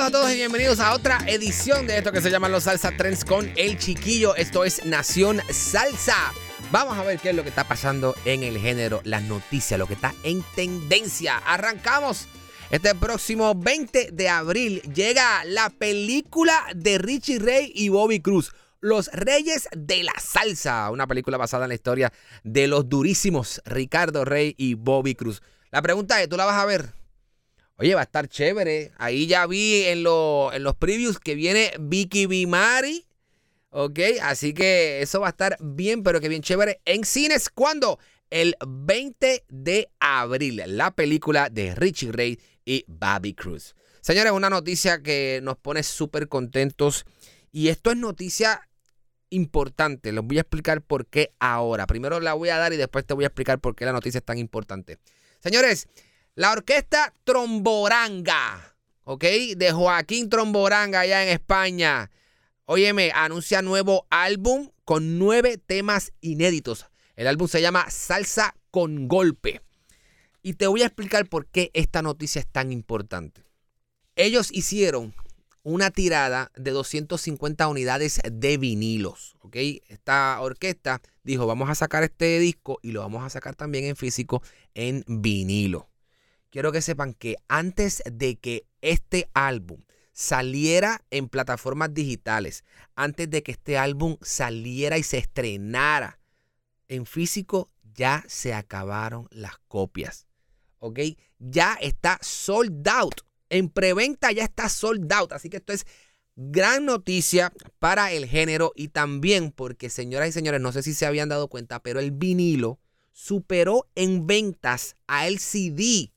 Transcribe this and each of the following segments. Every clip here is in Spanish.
A todos y bienvenidos a otra edición de esto que se llama los Salsa Trends con El Chiquillo. Esto es Nación Salsa. Vamos a ver qué es lo que está pasando en el género, las noticias, lo que está en tendencia. Arrancamos. Este próximo 20 de abril llega la película de Richie Ray y Bobby Cruz. Los Reyes de la Salsa, una película basada en la historia de los durísimos Ricardo Rey y Bobby Cruz. La pregunta es, ¿tú la vas a ver? Oye, va a estar chévere. Ahí ya vi en, en los previews que viene Vicky Bimari. Ok, así que eso va a estar bien, pero que bien chévere. En cines, ¿cuándo? El 20 de abril. La película de Richie Ray y Bobby Cruz. Señores, una noticia que nos pone súper contentos. Y esto es noticia importante. Les voy a explicar por qué ahora. Primero la voy a dar y después te voy a explicar por qué la noticia es tan importante. Señores, la orquesta Tromboranga, ¿ok? De Joaquín Tromboranga allá en España. Óyeme, anuncia nuevo álbum con nueve temas inéditos. El álbum se llama Salsa con Golpe. Y te voy a explicar por qué esta noticia es tan importante. Ellos hicieron una tirada de 250 unidades de vinilos. ¿ok? Esta orquesta dijo, vamos a sacar este disco y lo vamos a sacar también en físico en vinilo quiero que sepan que antes de que este álbum saliera en plataformas digitales, antes de que este álbum saliera y se estrenara en físico, ya se acabaron las copias. ¿Ok? Ya está sold out. En preventa ya está sold out. Así que esto es gran noticia para el género y también porque, señoras y señores, no sé si se habían dado cuenta, pero el vinilo superó en ventas a el CD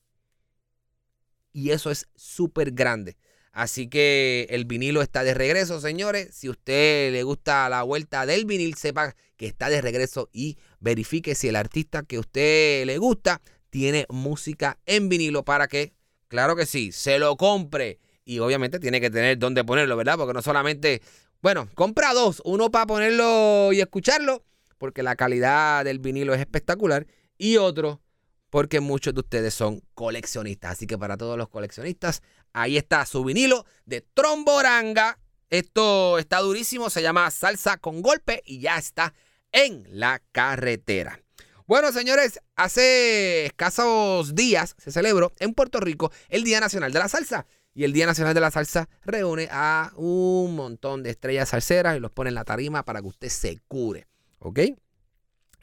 y eso es súper grande. Así que el vinilo está de regreso, señores. Si usted le gusta la vuelta del vinil, sepa que está de regreso y verifique si el artista que usted le gusta tiene música en vinilo para que, claro que sí, se lo compre. Y obviamente tiene que tener dónde ponerlo, ¿verdad? Porque no solamente, bueno, compra dos, uno para ponerlo y escucharlo, porque la calidad del vinilo es espectacular, y otro porque muchos de ustedes son coleccionistas. Así que para todos los coleccionistas, ahí está su vinilo de Tromboranga. Esto está durísimo, se llama Salsa con Golpe y ya está en la carretera. Bueno, señores, hace escasos días se celebró en Puerto Rico el Día Nacional de la Salsa. Y el Día Nacional de la Salsa reúne a un montón de estrellas salseras y los pone en la tarima para que usted se cure. ¿Ok?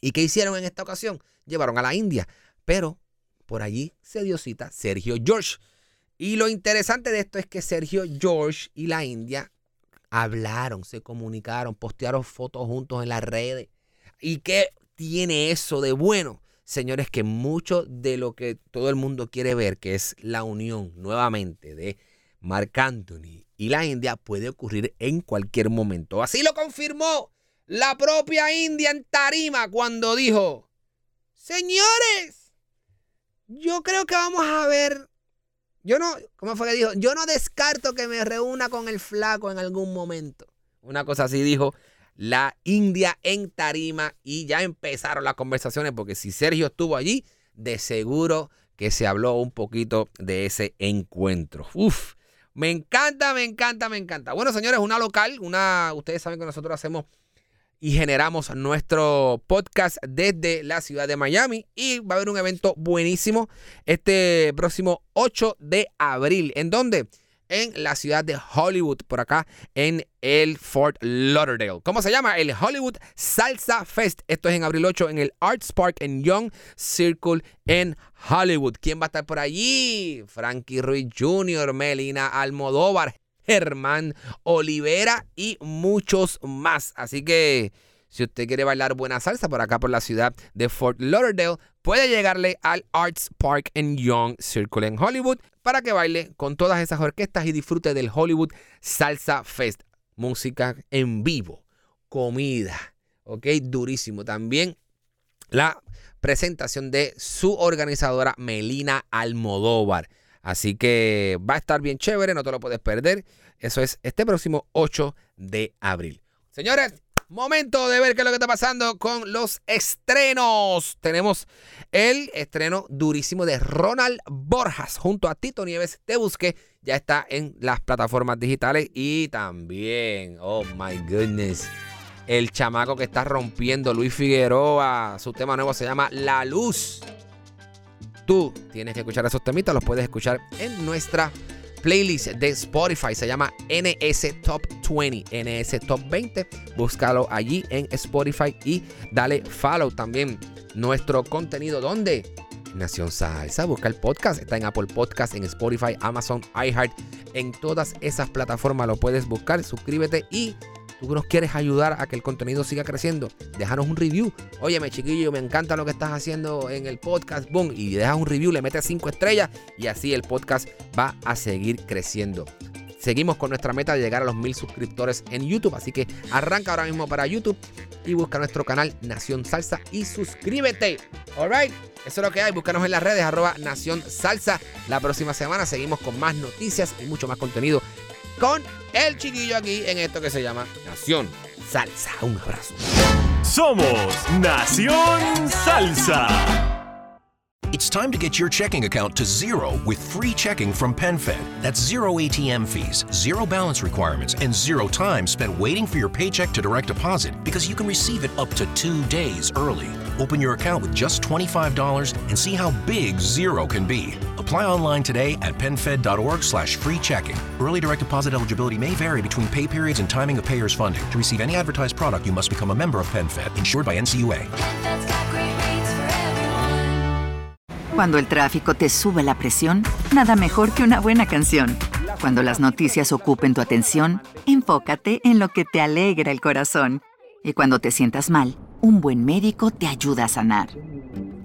¿Y qué hicieron en esta ocasión? Llevaron a la India pero por allí se dio cita Sergio George. Y lo interesante de esto es que Sergio George y la India hablaron, se comunicaron, postearon fotos juntos en las redes. ¿Y qué tiene eso de bueno? Señores, que mucho de lo que todo el mundo quiere ver, que es la unión nuevamente de Marc Anthony y la India, puede ocurrir en cualquier momento. Así lo confirmó la propia India en Tarima cuando dijo, señores, yo creo que vamos a ver. Yo no, ¿cómo fue que dijo? Yo no descarto que me reúna con el flaco en algún momento. Una cosa así dijo la India en Tarima y ya empezaron las conversaciones porque si Sergio estuvo allí, de seguro que se habló un poquito de ese encuentro. Uf, me encanta, me encanta, me encanta. Bueno, señores, una local, una, ustedes saben que nosotros hacemos y generamos nuestro podcast desde la ciudad de Miami. Y va a haber un evento buenísimo este próximo 8 de abril. ¿En dónde? En la ciudad de Hollywood, por acá en el Fort Lauderdale. ¿Cómo se llama? El Hollywood Salsa Fest. Esto es en abril 8 en el Arts Park en Young Circle en Hollywood. ¿Quién va a estar por allí? Frankie Ruiz Jr., Melina Almodóvar, Germán Olivera y muchos más. Así que Si usted quiere bailar buena salsa por acá por la ciudad de Fort Lauderdale, puede llegarle al Arts Park en Young Circle en Hollywood para que baile con todas esas orquestas y disfrute del Hollywood Salsa Fest. Música en vivo, comida, ok, durísimo. También la presentación de su organizadora Melina Almodóvar. Así que va a estar bien chévere, no te lo puedes perder. Eso es este próximo 8 de abril. Señores, momento de ver qué es lo que está pasando con los estrenos. Tenemos el estreno durísimo de Ronald Borjas junto a Tito Nieves. Te busqué. Ya está en las plataformas digitales y también, oh my goodness, el chamaco que está rompiendo, Luis Figueroa. Su tema nuevo se llama La Luz. Tú tienes que escuchar esos temitas, los puedes escuchar en nuestra playlist de Spotify. Se llama NS Top 20, NS Top 20. Búscalo allí en Spotify y dale follow también nuestro contenido. ¿Dónde? Nación Salsa. Busca el podcast. Está en Apple Podcast, en Spotify, Amazon, iHeart. En todas esas plataformas lo puedes buscar. Suscríbete y tú nos quieres ayudar a que el contenido siga creciendo, déjanos un review. Óyeme, chiquillo, me encanta lo que estás haciendo en el podcast. Boom, y dejas un review, le metes cinco estrellas y así el podcast va a seguir creciendo. Seguimos con nuestra meta de llegar a los mil suscriptores en YouTube, así que arranca ahora mismo para YouTube y busca nuestro canal Nación Salsa y suscríbete. Alright, eso es lo que hay. Búscanos en las redes arroba Nación Salsa. La próxima semana seguimos con más noticias y mucho más contenido con el chiquillo aquí en esto que se llama Nación Salsa. Un abrazo. Somos Nación Salsa. It's time to get your checking account to zero with free checking from PenFed. That's zero ATM fees, zero balance requirements, and zero time spent waiting for your paycheck to direct deposit because you can receive it up to two days early. Open your account with just $25 and see how big zero can be. Apply online today at penfed.org slash free checking. Early direct deposit eligibility may vary between pay periods and timing of payer's funding. To receive any advertised product, you must become a member of PenFed, insured by NCUA. Cuando el tráfico te sube la presión, nada mejor que una buena canción. Cuando las noticias ocupen tu atención, enfócate en lo que te alegra el corazón. Y cuando te sientas mal, un buen médico te ayuda a sanar.